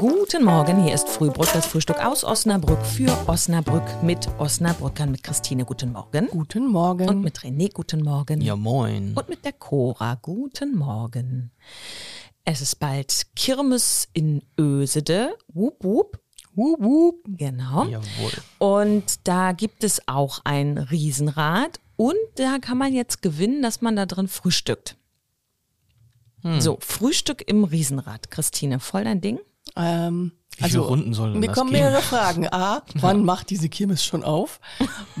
Guten Morgen, hier ist Frühbrück, das Frühstück aus Osnabrück für Osnabrück mit Osnabrückern, mit Christine. Guten Morgen. Guten Morgen. Und mit René, guten Morgen. Ja, moin. Und mit der Cora, guten Morgen. Es ist bald Kirmes in Ösede. Wup, wup. Wup, wup. Genau. Jawohl. Und da gibt es auch ein Riesenrad. Und da kann man jetzt gewinnen, dass man da drin frühstückt. So, Frühstück im Riesenrad. Christine, voll dein Ding? Ähm, Wie also, viele Runden sollen denn Mir das kommen gehen? mehrere Fragen. A, wann macht diese Kirmes schon auf?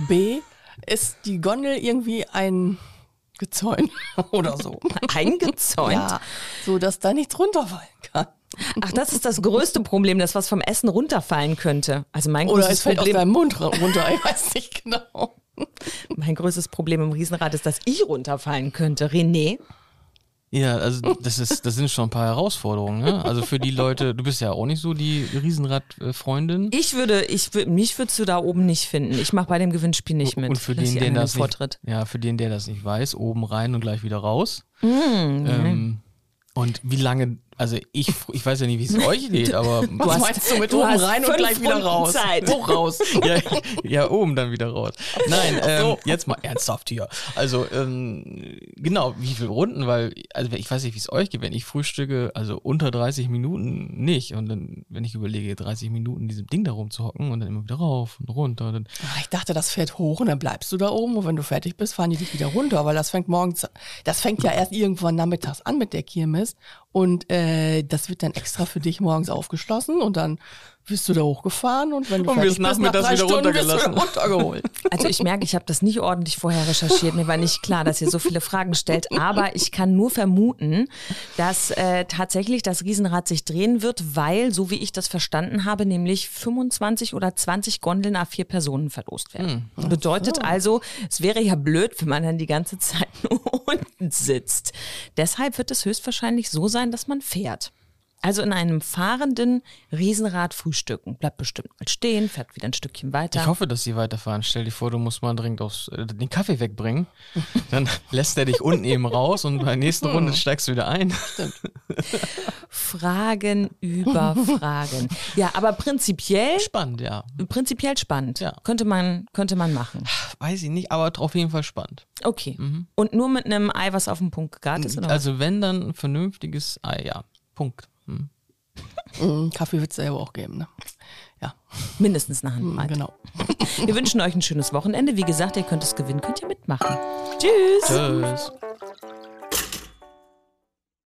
B, ist die Gondel irgendwie ein Gezäun oder so? Eingezäunt. Ja, so dass da nichts runterfallen kann. Ach, das ist das größte Problem, das was vom Essen runterfallen könnte. Also mein Oder größtes es fällt aus Problem, deinem Mund runter, ich weiß nicht genau. mein größtes Problem im Riesenrad ist, dass ich runterfallen könnte. René, Ja, also das ist, das sind schon ein paar Herausforderungen. Ne? Also für die Leute, du bist ja auch nicht so die Riesenrad-Freundin. ich würde, ich mich würdest du da oben nicht finden. Ich mache bei dem Gewinnspiel nicht mit. Und für den, der das nicht, Vortritt. ja, für den, der das nicht weiß, oben rein und gleich wieder raus. Mm, ähm, und wie lange, also ich, ich weiß ja nicht, wie es euch geht, aber Was hast- meinst du mit du oben rein und gleich wieder Runden raus? Zeit. Hoch raus. ja, ja, oben dann wieder raus. Nein, ähm, jetzt mal ernsthaft hier. Also, ähm, genau, wie viele Runden, weil, also ich weiß nicht, wie es euch geht, wenn ich frühstücke, also unter 30 Minuten nicht. Und dann, wenn ich überlege, 30 Minuten in diesem Ding da rumzuhocken und dann immer wieder rauf und runter, dann, Ah, Ich dachte, das fährt hoch und dann bleibst du da oben und wenn du fertig bist, fahren die dich wieder runter, weil das fängt morgens, das fängt ja erst irgendwann nachmittags an mit der Kirmes und äh, das wird dann extra für dich morgens aufgeschlossen und dann wirst du da hochgefahren und wenn du Und bist, nach nachmittags drei wieder Stunden runtergelassen. wieder runtergeholt. Also ich merke, ich habe das nicht ordentlich vorher recherchiert. Mir war nicht klar, dass ihr so viele Fragen stellt. Aber ich kann nur vermuten, dass äh, tatsächlich das Riesenrad sich drehen wird, weil, so wie ich das verstanden habe, nämlich 25 oder 20 Gondeln a vier Personen verlost werden. Bedeutet also, es wäre ja blöd, wenn man dann die ganze Zeit nur unten sitzt. Deshalb wird es höchstwahrscheinlich so sein, dass man fährt. Also in einem fahrenden Riesenrad frühstücken. Bleibt bestimmt mal stehen, fährt wieder ein Stückchen weiter. ich hoffe, dass die weiterfahren. Stell dir vor, du musst mal dringend aufs, äh, den Kaffee wegbringen. Dann lässt er dich unten eben raus und bei der nächsten Runde steigst du wieder ein. Fragen über Fragen. Ja, aber prinzipiell, Spannend, ja. prinzipiell spannend. Ja. Könnte man, könnte man machen. Weiß ich nicht, aber auf jeden Fall spannend. Okay. Und nur mit einem Ei, was auf den Punkt gegart ist, oder? was? Also wenn dann ein vernünftiges Ei, ja. Punkt. Hm. Mm, Kaffee wird es selber auch geben, ne? Ja, Mindestens eine Handbreit. genau. Wir wünschen euch ein schönes Wochenende. Wie gesagt, ihr könnt es gewinnen, könnt ihr mitmachen. Tschüss. Tschüss.